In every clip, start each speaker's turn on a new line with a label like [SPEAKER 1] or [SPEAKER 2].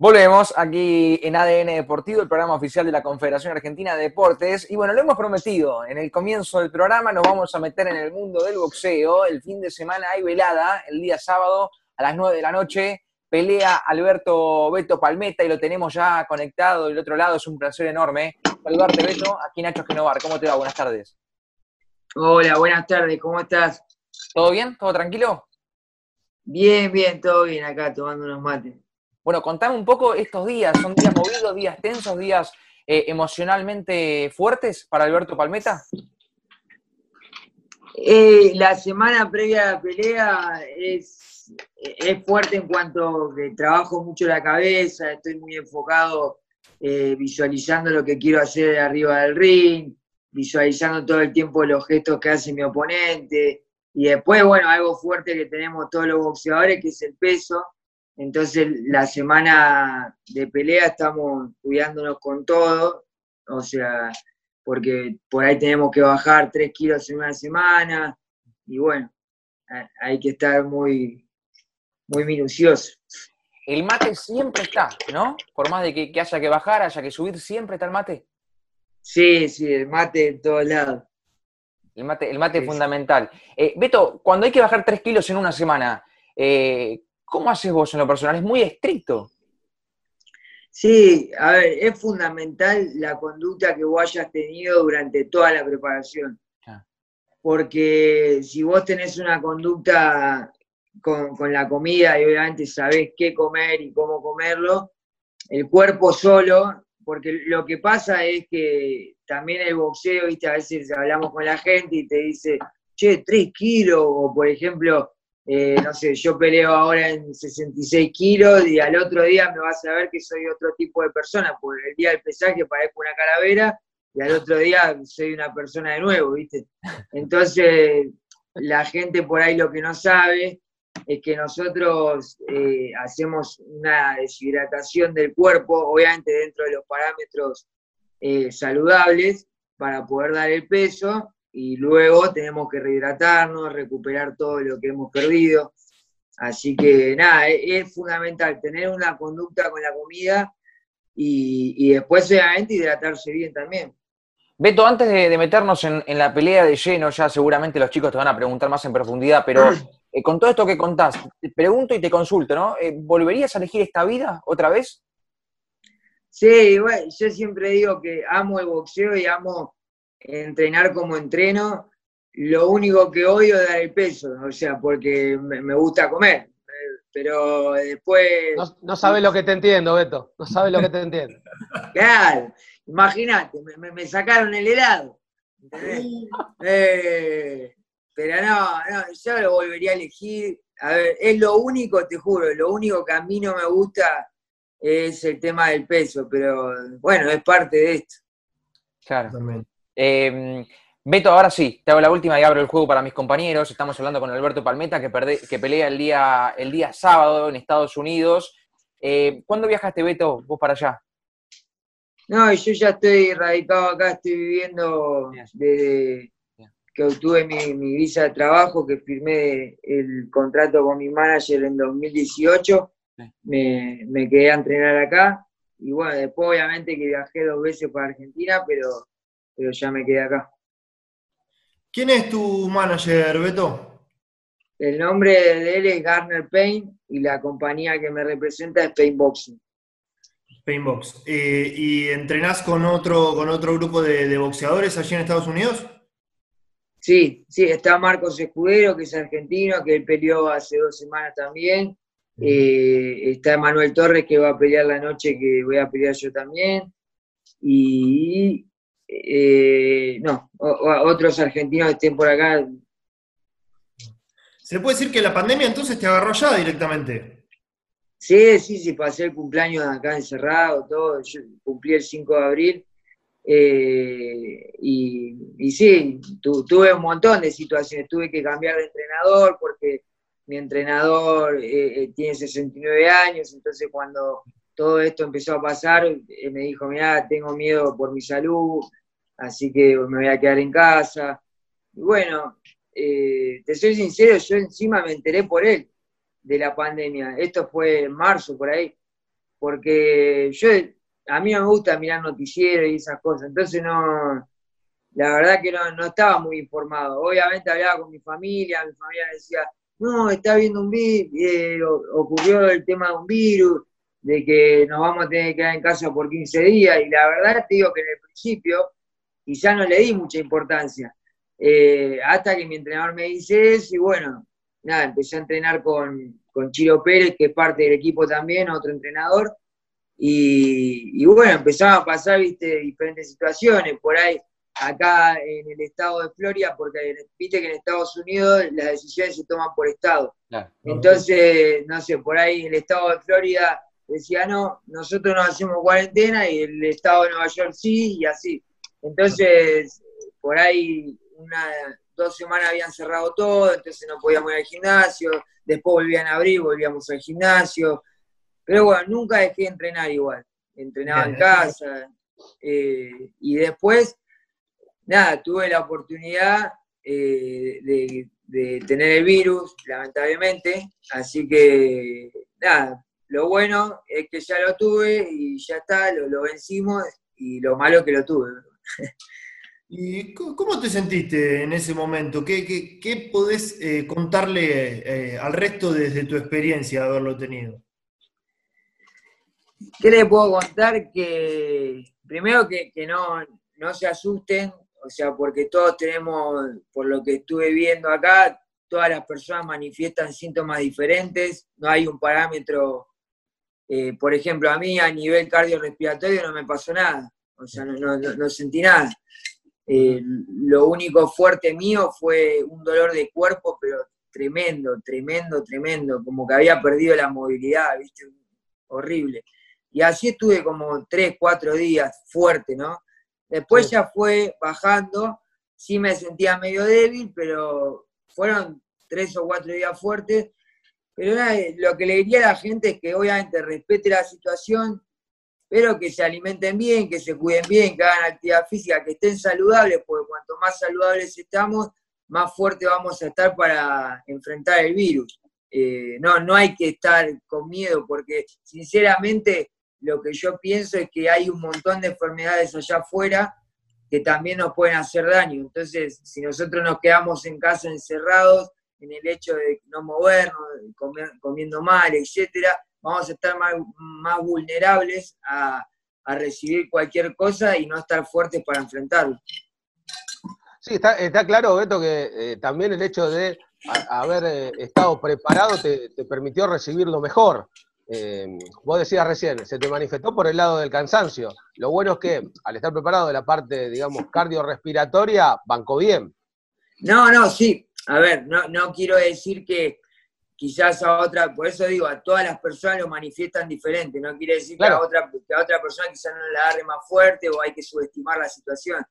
[SPEAKER 1] Volvemos aquí en ADN Deportivo, el programa oficial de la Confederación Argentina de Deportes. Y bueno, lo hemos prometido, en el comienzo del programa nos vamos a meter en el mundo del boxeo. El fin de semana hay velada, el día sábado a las 9 de la noche. Pelea Alberto Beto Palmeta y lo tenemos ya conectado del otro lado, es un placer enorme. Saludarte, Beto, aquí Nacho Genovar. ¿Cómo te va? Buenas tardes.
[SPEAKER 2] Hola, buenas tardes, ¿cómo estás?
[SPEAKER 1] ¿Todo bien? ¿Todo tranquilo?
[SPEAKER 2] Bien, bien, todo bien acá, tomando unos mates.
[SPEAKER 1] Bueno, contame un poco estos días, ¿son días movidos, días tensos, días eh, emocionalmente fuertes para Alberto Palmeta?
[SPEAKER 2] Eh, la semana previa a la pelea es, fuerte en cuanto que trabajo mucho la cabeza, estoy muy enfocado eh, visualizando lo que quiero hacer arriba del ring, visualizando todo el tiempo los gestos que hace mi oponente. Y después, bueno, algo fuerte que tenemos todos los boxeadores, que es el peso. Entonces, la semana de pelea estamos cuidándonos con todo, o sea, porque por ahí tenemos que bajar tres kilos en una semana, y bueno, hay que estar muy, muy minucioso.
[SPEAKER 1] El mate siempre está, ¿no? Por más de que, haya que bajar, haya que subir, siempre está el mate.
[SPEAKER 2] Sí, sí, el mate en todos lados.
[SPEAKER 1] El mate, el mate es fundamental. Eh, Beto, cuando hay que bajar tres kilos en una semana, eh, ¿Cómo haces vos en lo personal? Es muy estricto.
[SPEAKER 2] Sí, a ver, es fundamental la conducta que vos hayas tenido durante toda la preparación. Porque si vos tenés una conducta con, la comida y obviamente sabés qué comer y cómo comerlo, el cuerpo solo, porque lo que pasa es que también el boxeo, ¿viste? a veces hablamos con la gente y te dice, che, tres kilos, o por ejemplo, eh, no sé, yo peleo ahora en 66 kilos y al otro día me vas a ver que soy otro tipo de persona, porque el día del pesaje parezco una calavera y al otro día soy una persona de nuevo, ¿viste? Entonces, la gente por ahí lo que no sabe es que nosotros eh, hacemos una deshidratación del cuerpo, obviamente dentro de los parámetros eh, saludables, para poder dar el peso, y luego tenemos que rehidratarnos, recuperar todo lo que hemos perdido. Así que nada, e-, es, fundamental tener una conducta con la comida y, después obviamente hidratarse bien también.
[SPEAKER 1] Beto, antes de, meternos en, la pelea de lleno, ya seguramente los chicos te van a preguntar más en profundidad, pero eh, con todo esto que contás, te pregunto y te consulto, ¿no? Eh, ¿Volverías a elegir esta vida otra vez?
[SPEAKER 2] Sí, bueno, yo siempre digo que amo el boxeo y amo entrenar como entreno, lo único que odio es dar el peso, o sea, porque me, gusta comer, pero después...
[SPEAKER 3] No, sabes lo que te entiendo, Beto, no sabes lo que te entiendo.
[SPEAKER 2] Claro, imagínate, me, sacaron el helado. Eh, pero no, no, yo lo volvería a elegir. A ver, es lo único, te juro, lo único que a mí no me gusta es el tema del peso, pero bueno, es parte de esto.
[SPEAKER 1] Claro. También. Eh, Beto, ahora sí, te hago la última y abro el juego para mis compañeros. Estamos hablando con Alberto Palmeta, que, que pelea el día, el día sábado en Estados Unidos. Eh, ¿Cuándo viajaste, Beto, vos para allá?
[SPEAKER 2] No, yo ya estoy radicado acá, estoy viviendo desde que obtuve mi, visa de trabajo, que firmé el contrato con mi manager en 2018. Me, me quedé a entrenar acá. Y bueno, después obviamente que viajé dos veces para Argentina, pero pero ya me quedé acá.
[SPEAKER 4] ¿Quién es tu manager, Beto?
[SPEAKER 2] El nombre de él es Garner Payne y la compañía que me representa es Pain Boxing.
[SPEAKER 4] Painbox. Eh, ¿Y entrenás con otro, con otro grupo de, boxeadores allí en Estados Unidos?
[SPEAKER 2] Sí, sí, está Marcos Escudero, que es argentino, que él peleó hace dos semanas también. Eh, está Manuel Torres, que va a pelear la noche, que voy a pelear yo también. Y eh, no, otros argentinos estén por acá.
[SPEAKER 4] ¿Se puede decir que la pandemia entonces te agarró ya directamente?
[SPEAKER 2] Sí, sí, sí, pasé el cumpleaños acá encerrado, todo, yo cumplí el 5 de abril. Eh, y, sí, tuve un montón de situaciones, tuve que cambiar de entrenador porque mi entrenador eh, tiene 69 años, entonces cuando todo esto empezó a pasar, me dijo, mira, tengo miedo por mi salud, así que me voy a quedar en casa. Y bueno, eh, te soy sincero, yo encima me enteré por él de la pandemia. Esto fue en marzo, por ahí. porque yo, a mí no me gusta mirar noticieros y esas cosas, entonces no, la verdad que no, estaba muy informado. Obviamente hablaba con mi familia, mi familia decía, no, está viendo un virus, eh, ocurrió el tema de un virus, de que nos vamos a tener que quedar en casa por 15 días, y la verdad te digo que en el principio quizá no le di mucha importancia, eh, hasta que mi entrenador me dice eso, y bueno, nada, empecé a entrenar con, con Chiro Pérez, que es parte del equipo también, otro entrenador, y, y bueno, empezaban a pasar, viste, diferentes situaciones, por ahí acá en el estado de Florida, porque viste que en Estados Unidos las decisiones se toman por estado. Entonces, no sé, por ahí en el estado de Florida decía, no, nosotros no hacemos cuarentena y el estado de Nueva York sí, y así. Entonces, por ahí una, dos semanas habían cerrado todo, entonces no podíamos ir al gimnasio, después volvían a abrir, volvíamos al gimnasio, pero bueno, nunca dejé de entrenar igual, entrenaba en casa, eh, y después nada, tuve la oportunidad eh, de, tener el virus, lamentablemente, así que nada, lo bueno es que ya lo tuve y ya está, lo, vencimos y lo malo es que lo tuve.
[SPEAKER 4] ¿Y cómo te sentiste en ese momento? ¿Qué, qué, podés eh, contarle eh, al resto desde tu experiencia de haberlo tenido?
[SPEAKER 2] ¿Qué le puedo contar? Que primero que, que no, no se asusten, o sea, porque todos tenemos, por lo que estuve viendo acá, todas las personas manifiestan síntomas diferentes, no hay un parámetro, eh, por ejemplo, a mí a nivel cardiorrespiratorio no me pasó nada, o sea, no, sentí nada. Eh, lo único fuerte mío fue un dolor de cuerpo, pero tremendo, tremendo, tremendo, como que había perdido la movilidad, ¿viste? Horrible. Y así estuve como tres, cuatro días fuerte, ¿no? Después ya fue bajando, sí me sentía medio débil, pero fueron tres o cuatro días fuertes. Pero lo que le diría a la gente es que obviamente respete la situación, pero que se alimenten bien, que se cuiden bien, que hagan actividad física, que estén saludables, porque cuanto más saludables estamos, más fuerte vamos a estar para enfrentar el virus. Eh, no, no hay que estar con miedo, porque sinceramente lo que yo pienso es que hay un montón de enfermedades allá afuera que también nos pueden hacer daño. Entonces, si nosotros nos quedamos en casa encerrados, en el hecho de no movernos, comiendo mal, etcétera, vamos a estar más, vulnerables a, recibir cualquier cosa y no estar fuertes para enfrentarlo.
[SPEAKER 3] Sí, está, claro, Beto, que eh, también el hecho de haber eh, estado preparado te, te, permitió recibirlo mejor. Eh, vos decías recién, se te manifestó por el lado del cansancio. Lo bueno es que al estar preparado de la parte, digamos, cardiorrespiratoria, bancó bien.
[SPEAKER 2] No, no, sí. A ver, no, no quiero decir que quizás a otra, por eso digo, a todas las personas lo manifiestan diferente. No quiere decir que, a otra, que a otra persona quizás no la agarre más fuerte o hay que subestimar la situación.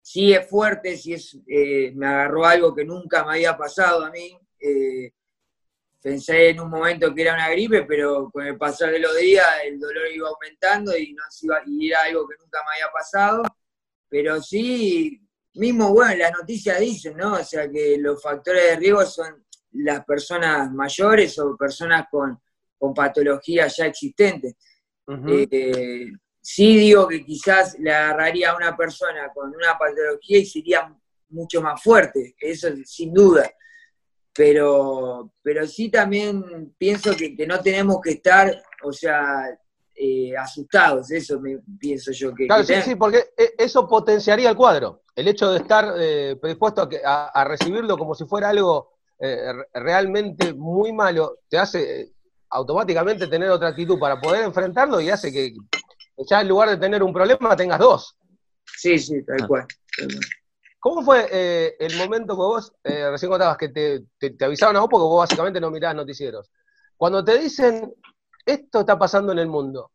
[SPEAKER 2] Sí es fuerte, sí es, eh, me agarró algo que nunca me había pasado a mí. Eh, pensé en un momento que era una gripe, pero con el pasar de los días el dolor iba aumentando y, no iba, y era algo que nunca me había pasado. Pero sí, mismo, bueno, las noticias dicen, ¿no? O sea, que los factores de riesgo son las personas mayores o personas con, con patologías ya existentes. Eh, sí digo que quizás le agarraría a una persona con una patología y sería mucho más fuerte, eso sin duda pero, pero sí también pienso que, no tenemos que estar, o sea, eh, asustados, eso me, pienso yo. Que,
[SPEAKER 3] claro, sí, sí, porque e, eso potenciaría el cuadro. El hecho de estar eh, predispuesto a, recibirlo como si fuera algo eh, realmente muy malo, te hace automáticamente tener otra actitud para poder enfrentarlo y hace que ya en lugar de tener un problema tengas dos.
[SPEAKER 2] Sí, sí, tal ah. cual.
[SPEAKER 3] ¿Cómo fue eh, el momento que vos, eh, recién contabas que te, te, avisaban a vos porque vos básicamente no mirabas noticieros? Cuando te dicen, esto está pasando en el mundo,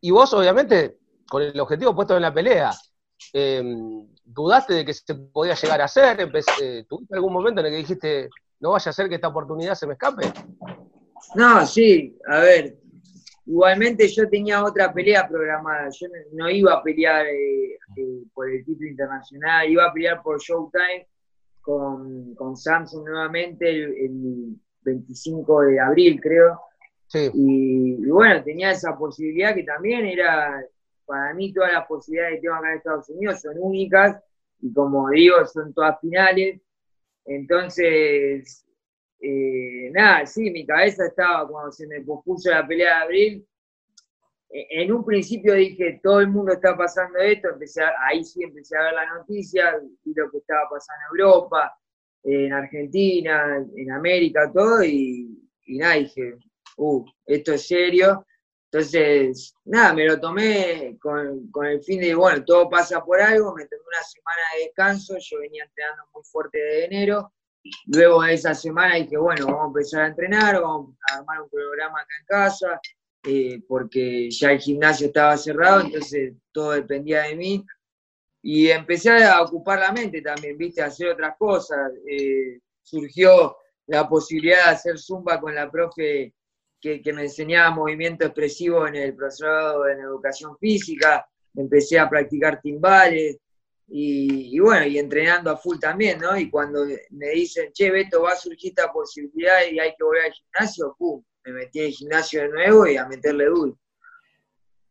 [SPEAKER 3] y vos obviamente con el objetivo puesto en la pelea, em, ¿dudaste de que se podía llegar a hacer? Eh, ¿Tuviste algún momento en el que dijiste, no vaya a ser que esta oportunidad se me escape?
[SPEAKER 2] No, sí, a ver, Igualmente yo tenía otra pelea programada, yo no, iba a pelear eh, eh, por el título internacional, iba a pelear por Showtime con, con Samsung nuevamente el, 25 de abril, creo. Y, bueno, tenía esa posibilidad que también era, para mí todas las posibilidades que tengo acá en Estados Unidos son únicas y como digo, son todas finales. Entonces, eh, nada, sí, mi cabeza estaba cuando se me pospuso la pelea de abril. E, en un principio dije, todo el mundo está pasando esto, empecé ahí sí empecé a ver la noticia, vi lo que estaba pasando en Europa, en Argentina, en América, todo, y, y nada, dije, uh, esto es serio. Entonces, nada, me lo tomé con, el fin de, bueno, todo pasa por algo, me tomé una semana de descanso, yo venía entrenando muy fuerte de enero, luego de esa semana dije, bueno, vamos a empezar a entrenar, vamos a armar un programa acá en casa, eh, porque ya el gimnasio estaba cerrado, entonces todo dependía de mí. Y empecé a ocupar la mente también, viste, a hacer otras cosas. Eh, surgió la posibilidad de hacer zumba con la profe que, me enseñaba movimiento expresivo en el profesorado en educación física, empecé a practicar timbales y, bueno, y entrenando a full también, ¿no? Y cuando me dicen, che, Beto, va a surgir esta posibilidad y hay que volver al gimnasio, ¡pum! Me metí en el gimnasio de nuevo y a meterle duro.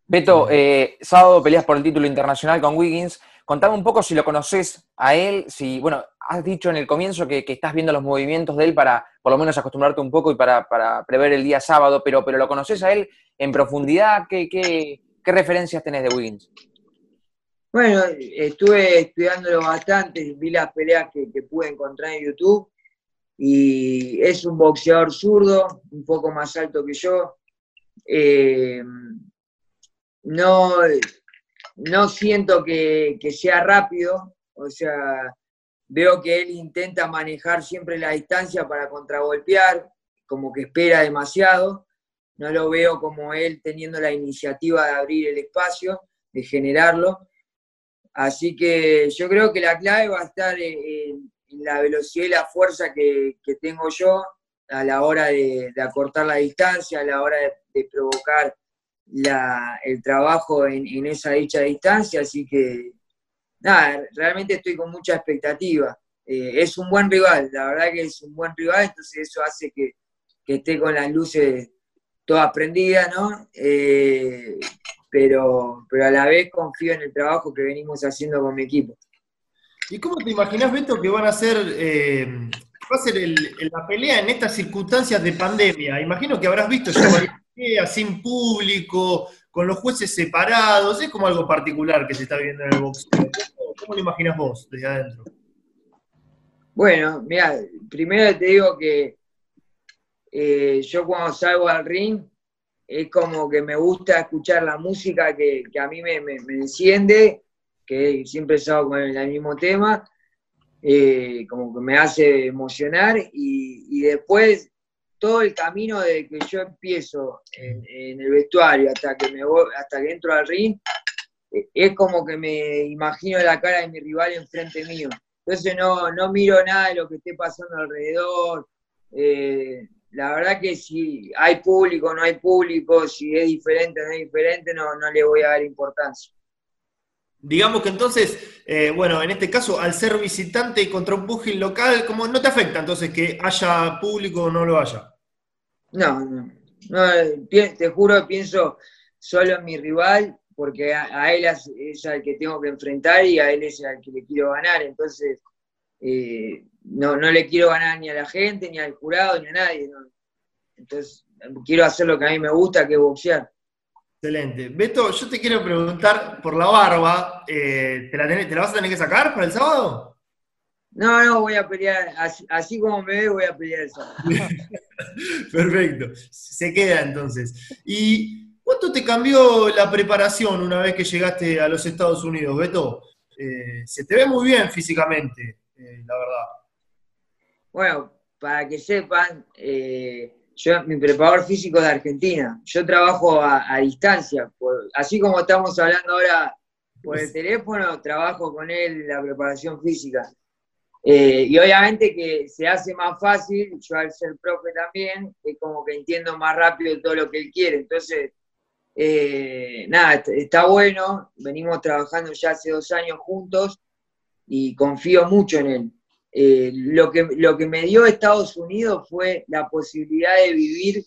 [SPEAKER 1] Beto, eh, sábado peleas por el título internacional con Wiggins. Contame un poco si lo conoces a él, si, bueno, has dicho en el comienzo que, estás viendo los movimientos de él para por lo menos acostumbrarte un poco y para, prever el día sábado, pero, pero ¿lo conoces a él en profundidad? ¿Qué, referencias tenés de Wiggins?
[SPEAKER 2] Bueno, estuve estudiándolo bastante, vi las peleas que, pude encontrar en YouTube y es un boxeador zurdo, un poco más alto que yo. Eh, no, no siento que, sea rápido, o sea, veo que él intenta manejar siempre la distancia para contragolpear, como que espera demasiado, no lo veo como él teniendo la iniciativa de abrir el espacio, de generarlo. Así que yo creo que la clave va a estar en, la velocidad y la fuerza que, tengo yo a la hora de, acortar la distancia, a la hora de provocar el trabajo en, esa dicha distancia, así que nada, realmente estoy con mucha expectativa. Eh, es un buen rival, la verdad que es un buen rival, entonces eso hace que, esté con las luces todas prendidas, ¿no? Eh, pero, pero a la vez confío en el trabajo que venimos haciendo con mi equipo.
[SPEAKER 4] ¿Y cómo te imaginas, Beto, que van a ser, eh, va a ser la pelea en estas circunstancias de pandemia? Imagino que habrás visto ya sin público, con los jueces separados, es como algo particular que se está viendo en el boxeo. ¿Cómo, lo imaginas vos desde adentro?
[SPEAKER 2] Bueno, mira, primero te digo que eh, yo cuando salgo al ring es como que me gusta escuchar la música que, a mí me, enciende, que siempre estado con el, mismo tema, eh, como que me hace emocionar y, después todo el camino de que yo empiezo en, el vestuario hasta que me hasta que entro al ring, es como que me imagino la cara de mi rival enfrente mío. Entonces no, no miro nada de lo que esté pasando alrededor. Eh, la verdad que si hay público, no hay público, si es diferente o no es diferente, no, no le voy a dar importancia.
[SPEAKER 4] Digamos que entonces, eh, bueno, en este caso, al ser visitante contra un pugil local, como no te afecta entonces que haya público o no lo haya?
[SPEAKER 2] No, no, no te juro, pienso solo en mi rival, porque a, él es, al que tengo que enfrentar y a él es al que le quiero ganar. Entonces, eh, no, no le quiero ganar ni a la gente, ni al jurado, ni a nadie. Entonces, quiero hacer lo que a mí me gusta, que es boxear.
[SPEAKER 4] Excelente. Beto, yo te quiero preguntar por la barba, eh, ¿te, la ¿te la vas a tener que sacar para el sábado?
[SPEAKER 2] No, no, voy a pelear, así, como me ve, voy a pelear eso.
[SPEAKER 4] Perfecto, se queda entonces. ¿Y cuánto te cambió la preparación una vez que llegaste a los Estados Unidos, Beto? Eh, se te ve muy bien físicamente, eh, la verdad.
[SPEAKER 2] Bueno, para que sepan, eh, yo, mi preparador físico es de Argentina. Yo trabajo a, distancia, así como estamos hablando ahora por el teléfono, trabajo con él la preparación física. Eh, y obviamente que se hace más fácil, yo al ser profe también, es como que entiendo más rápido todo lo que él quiere. Entonces, eh, nada, está bueno, venimos trabajando ya hace dos años juntos y confío mucho en él. Eh, lo, que, lo que me dio Estados Unidos fue la posibilidad de vivir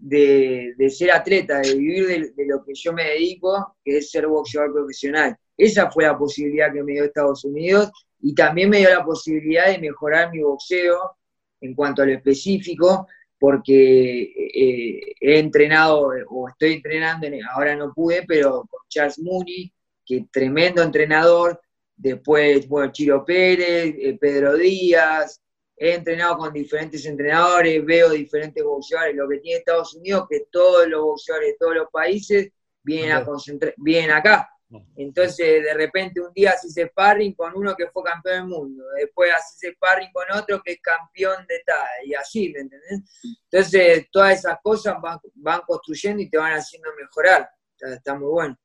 [SPEAKER 2] de, ser atleta, de vivir de, lo que yo me dedico, que es ser boxeador profesional. Esa fue la posibilidad que me dio Estados Unidos y también me dio la posibilidad de mejorar mi boxeo en cuanto a lo específico, porque eh, he entrenado o estoy entrenando, ahora no pude, pero con Charles Mooney, que tremendo entrenador, después, bueno, Chiro Pérez, eh, Pedro Díaz, he entrenado con diferentes entrenadores, veo diferentes boxeadores. Lo que tiene Estados Unidos que todos los boxeadores de todos los países vienen, a concentrar, vienen acá. Entonces, de repente, un día haces sparring con uno que fue campeón del mundo, después haces sparring con otro que es campeón de tal, y así, ¿me entendés? Entonces, todas esas cosas van, van construyendo y te van haciendo mejorar. Está, muy bueno.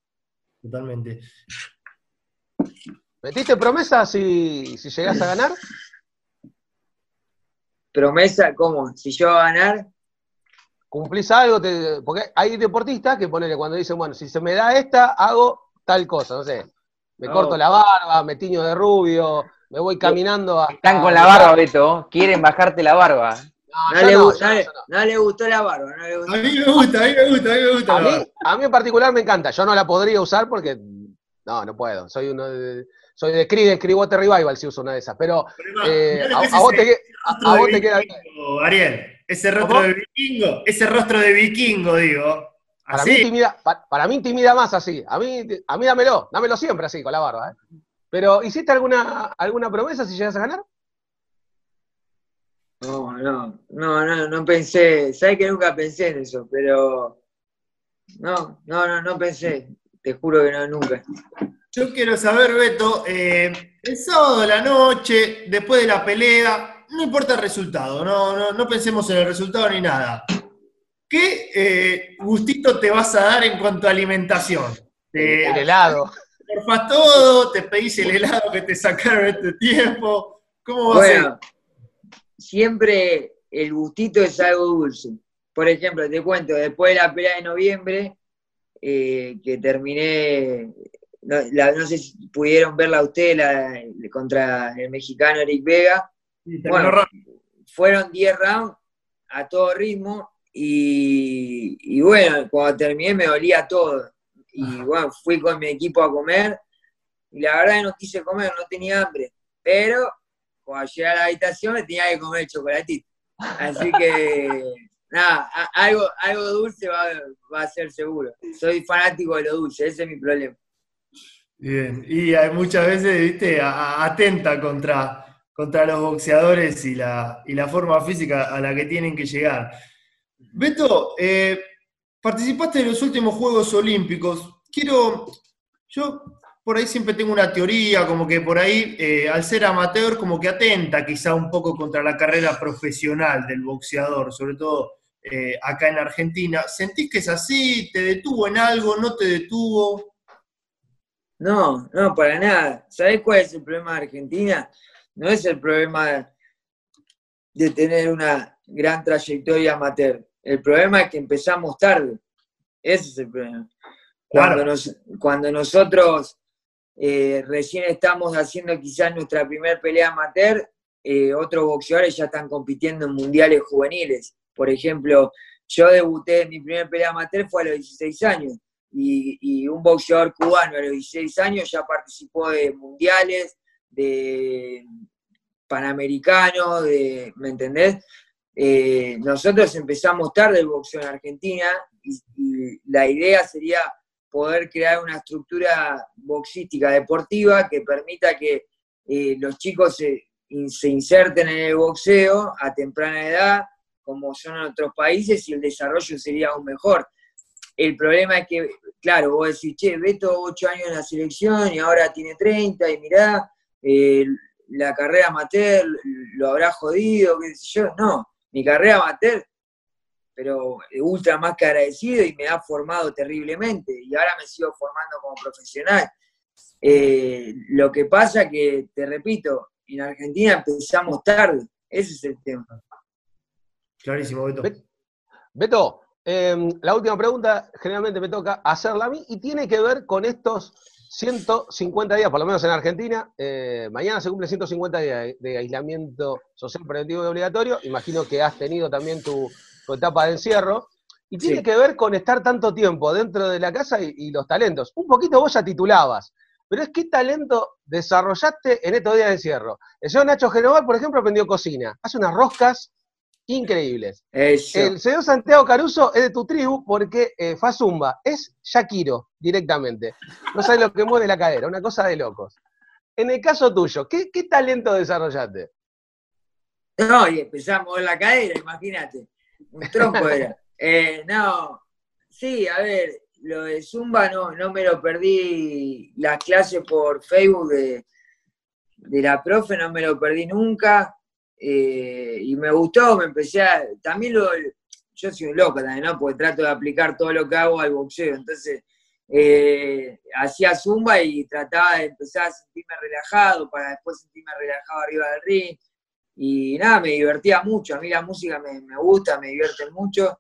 [SPEAKER 4] Totalmente.
[SPEAKER 3] ¿Metiste promesa si, si llegás a ganar?
[SPEAKER 2] promesa, ¿cómo? Si yo a ganar.
[SPEAKER 3] Cumplís algo, porque hay deportistas que ponele cuando dicen, bueno, si se me da esta, hago tal cosa, no sé. Me corto la barba, me tiño de rubio, me voy caminando a.
[SPEAKER 1] Están con la barba, Beto, quieren bajarte la barba.
[SPEAKER 2] No, le, gustó la barba. No le gustó.
[SPEAKER 4] A mí me gusta, a mí me gusta, a mí me gusta.
[SPEAKER 3] A mí, a mí en particular me encanta. Yo no la podría usar porque. No, no puedo. Soy uno de, soy de Creedence Clearwater Revival si uso una de esas, pero, eh, a, vos te, queda
[SPEAKER 4] Ariel, ese rostro de vikingo, ese rostro de vikingo, digo.
[SPEAKER 3] Para mí, intimida, para, mí intimida más así. A mí, a mí dámelo, dámelo siempre así, con la barba. ¿eh? Pero, ¿hiciste alguna, alguna promesa si llegas a ganar?
[SPEAKER 2] No, no, no, no, no pensé. Sabes que nunca pensé en eso, pero no, no, no, no pensé. Te juro que no, nunca.
[SPEAKER 4] Yo quiero saber, Beto, eh, el sábado de la noche, después de la pelea, no importa el resultado, no, no, pensemos en el resultado ni nada. ¿Qué eh, gustito te vas a dar en cuanto a alimentación?
[SPEAKER 3] el helado.
[SPEAKER 4] ¿Te todo? ¿Te pedís el helado que te sacaron este tiempo? ¿Cómo va a ser?
[SPEAKER 2] Siempre el gustito es algo dulce. Por ejemplo, te cuento, después de la pelea de noviembre, eh, que terminé no, sé si pudieron verla ustedes la, contra el mexicano Eric Vega. bueno, fueron 10 rounds a todo ritmo y, bueno, cuando terminé me dolía todo. Y bueno, fui con mi equipo a comer y la verdad que no quise comer, no tenía hambre. Pero cuando llegué a la habitación me tenía que comer chocolatito. Así que nada, algo, algo dulce va, va a ser seguro. Soy fanático de lo dulce, ese es mi problema.
[SPEAKER 4] Bien, y hay muchas veces, viste, atenta contra, contra los boxeadores y la, y la forma física a la que tienen que llegar. Beto, eh, participaste en los últimos Juegos Olímpicos. Quiero, yo por ahí siempre tengo una teoría, como que por ahí, eh, al ser amateur, como que atenta quizá un poco contra la carrera profesional del boxeador, sobre todo eh, acá en Argentina. ¿Sentís que es así? ¿Te detuvo en algo? ¿No te detuvo?
[SPEAKER 2] No, no, para nada. ¿Sabés cuál es el problema de Argentina? No es el problema de tener una gran trayectoria amateur. El problema es que empezamos tarde. Ese es el problema. Cuando, nosotros eh, recién estamos haciendo quizás nuestra primera pelea amateur, eh, otros boxeadores ya están compitiendo en mundiales juveniles. Por ejemplo, yo debuté, mi primera pelea amateur fue a los 16 años y, un boxeador cubano a los 16 años ya participó de mundiales, de panamericanos, de, ¿me entendés? Eh, nosotros empezamos tarde el boxeo en Argentina y, la idea sería poder crear una estructura boxística deportiva que permita que eh, los chicos se, se inserten en el boxeo a temprana edad, como son en otros países, y el desarrollo sería aún mejor. El problema es que, claro, vos decís, che, Beto, ocho años en la selección y ahora tiene 30 y mirá, eh, la carrera amateur lo habrá jodido, qué sé yo. No, mi carrera amateur, pero ultra más que agradecido y me ha formado terriblemente y ahora me sigo formando como profesional. Eh, lo que pasa que, te repito, en Argentina empezamos tarde, ese es el tema.
[SPEAKER 4] Clarísimo, Beto.
[SPEAKER 3] Beto, Em, la última pregunta, generalmente me toca hacerla a mí y tiene que ver con estos 150 días, por lo menos en Argentina. Eh, mañana se cumple 150 días de, aislamiento social preventivo y obligatorio. Imagino que has tenido también tu, etapa de encierro. Y tiene que ver con estar tanto tiempo dentro de la casa y, los talentos. Un poquito vos ya titulabas, pero es qué talento desarrollaste en estos días de encierro. El señor Nacho Genovar, por ejemplo, aprendió cocina. Hace unas roscas increíbles. El señor Santiago Caruso es de tu tribu porque eh, Zumba, es Shakiro directamente. No sabe lo que mueve la cadera, una cosa de locos. En el caso tuyo, ¿qué, talento desarrollaste?
[SPEAKER 2] No, y empezamos en la cadera, imagínate. Un tronco era. Eh, no, sí, a ver, lo de Zumba no, no me lo perdí las clases por Facebook de, de la profe, no me lo perdí nunca. Eh, y me gustó, me empecé a. También lo. Yo soy un loco también, ¿no? Porque trato de aplicar todo lo que hago al boxeo. Entonces, eh, hacía zumba y trataba de empezar a sentirme relajado para después sentirme relajado arriba del ring. Y nada, me divertía mucho. A mí la música me, gusta, me divierte mucho.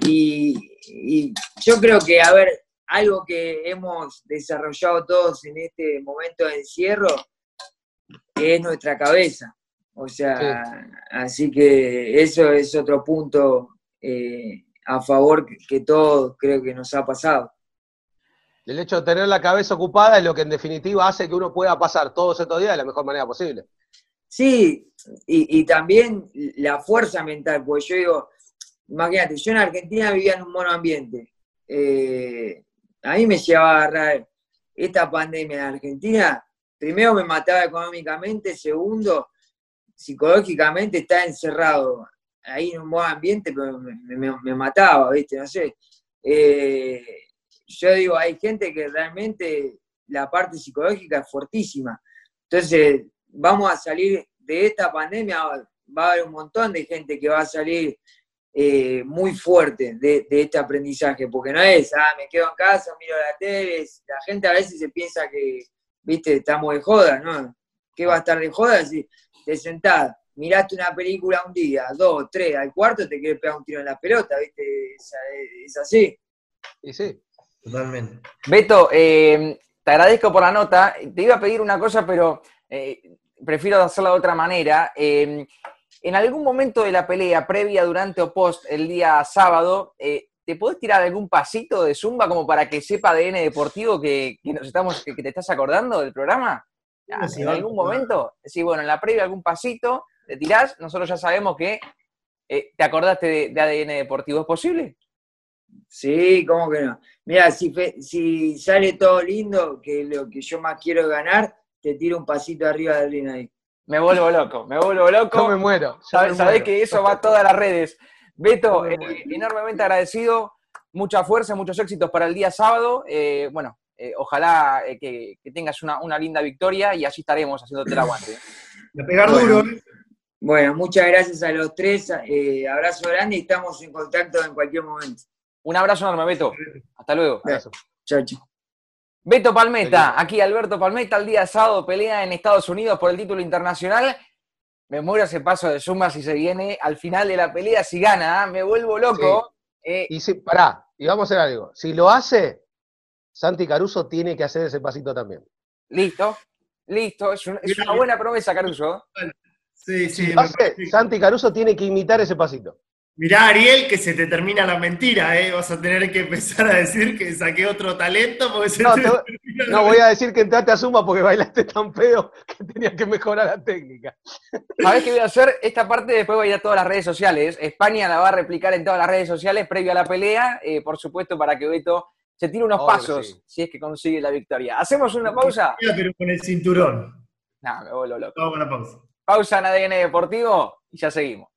[SPEAKER 2] Y, yo creo que, a ver, algo que hemos desarrollado todos en este momento de encierro es nuestra cabeza. O sea, así que eso es otro punto eh, a favor que, todos creo que nos ha pasado.
[SPEAKER 3] El hecho de tener la cabeza ocupada es lo que en definitiva hace que uno pueda pasar todos estos días de la mejor manera posible.
[SPEAKER 2] Sí, y, también la fuerza mental, porque yo digo, imagínate, yo en Argentina vivía en un monoambiente. Eh, a mí me llevaba a agarrar esta pandemia en Argentina, primero me mataba económicamente, segundo, psicológicamente está encerrado ahí en un buen ambiente, pero me, mataba, ¿viste? No sé. Eh, yo digo, hay gente que realmente la parte psicológica es fortísima. Entonces, vamos a salir de esta pandemia, va a haber un montón de gente que va a salir eh, muy fuerte de, este aprendizaje, porque no es, ah, me quedo en casa, miro la tele, la gente a veces se piensa que, viste, estamos de joda, ¿no? ¿Qué va a estar de joda? Si te sentás, miraste una película un día, dos, tres, al cuarto te quieres pegar un tiro en la pelota, ¿viste? Es, así.
[SPEAKER 3] Y sí.
[SPEAKER 1] Totalmente. Beto, eh, te agradezco por la nota. Te iba a pedir una cosa, pero eh, prefiero hacerla de otra manera. Eh, en algún momento de la pelea, previa, durante o post, el día sábado, ¿te podés tirar algún pasito de Zumba como para que sepa ADN Deportivo que, nos estamos, que te estás acordando del programa? En algún momento, sí, bueno, en la previa algún pasito, te tirás, nosotros ya sabemos que eh, te acordaste de, ADN Deportivo, ¿es posible?
[SPEAKER 2] Sí, ¿cómo que no? Mira, si, si sale todo lindo, que lo que yo más quiero ganar, te tiro un pasito arriba del ring ahí.
[SPEAKER 1] Me vuelvo loco, me vuelvo loco.
[SPEAKER 3] Yo me muero.
[SPEAKER 1] Sabés que eso va a todas las redes. Beto, eh, enormemente agradecido, mucha fuerza, muchos éxitos para el día sábado. Eh, bueno, eh, ojalá eh, que, tengas una, linda victoria y así estaremos haciéndote el aguante.
[SPEAKER 4] pegar duro.
[SPEAKER 2] Bueno, muchas gracias a los tres. Eh, abrazo grande y estamos en contacto en cualquier momento.
[SPEAKER 1] Un abrazo enorme, Beto. Hasta luego.
[SPEAKER 2] Chao, chao.
[SPEAKER 1] Beto Palmeta, aquí Alberto Palmeta, el día sábado pelea en Estados Unidos por el título internacional. Me muero ese paso de suma si se viene al final de la pelea, si gana, me vuelvo loco.
[SPEAKER 3] y si, pará, y vamos a hacer algo. Si lo hace, Santi Caruso tiene que hacer ese pasito también.
[SPEAKER 1] Listo, listo, es, una buena promesa, Caruso.
[SPEAKER 3] Sí, sí. Santi Caruso tiene que imitar ese pasito.
[SPEAKER 4] Mirá, Ariel, que se te termina la mentira, ¿eh? Vas a tener que empezar a decir que saqué otro talento porque se
[SPEAKER 3] no, no voy a decir que entraste a Suma porque bailaste tan feo que tenía que mejorar la técnica.
[SPEAKER 1] ¿Sabés qué voy a hacer? Esta parte después va a ir a todas las redes sociales. España la va a replicar en todas las redes sociales previo a la pelea, eh, por supuesto, para que Beto se tira unos pasos si es que consigue la victoria. ¿Hacemos una pausa?
[SPEAKER 4] Pero con el cinturón.
[SPEAKER 1] No, me vuelvo loco.
[SPEAKER 4] Vamos con la pausa.
[SPEAKER 1] Pausa en ADN Deportivo y ya seguimos.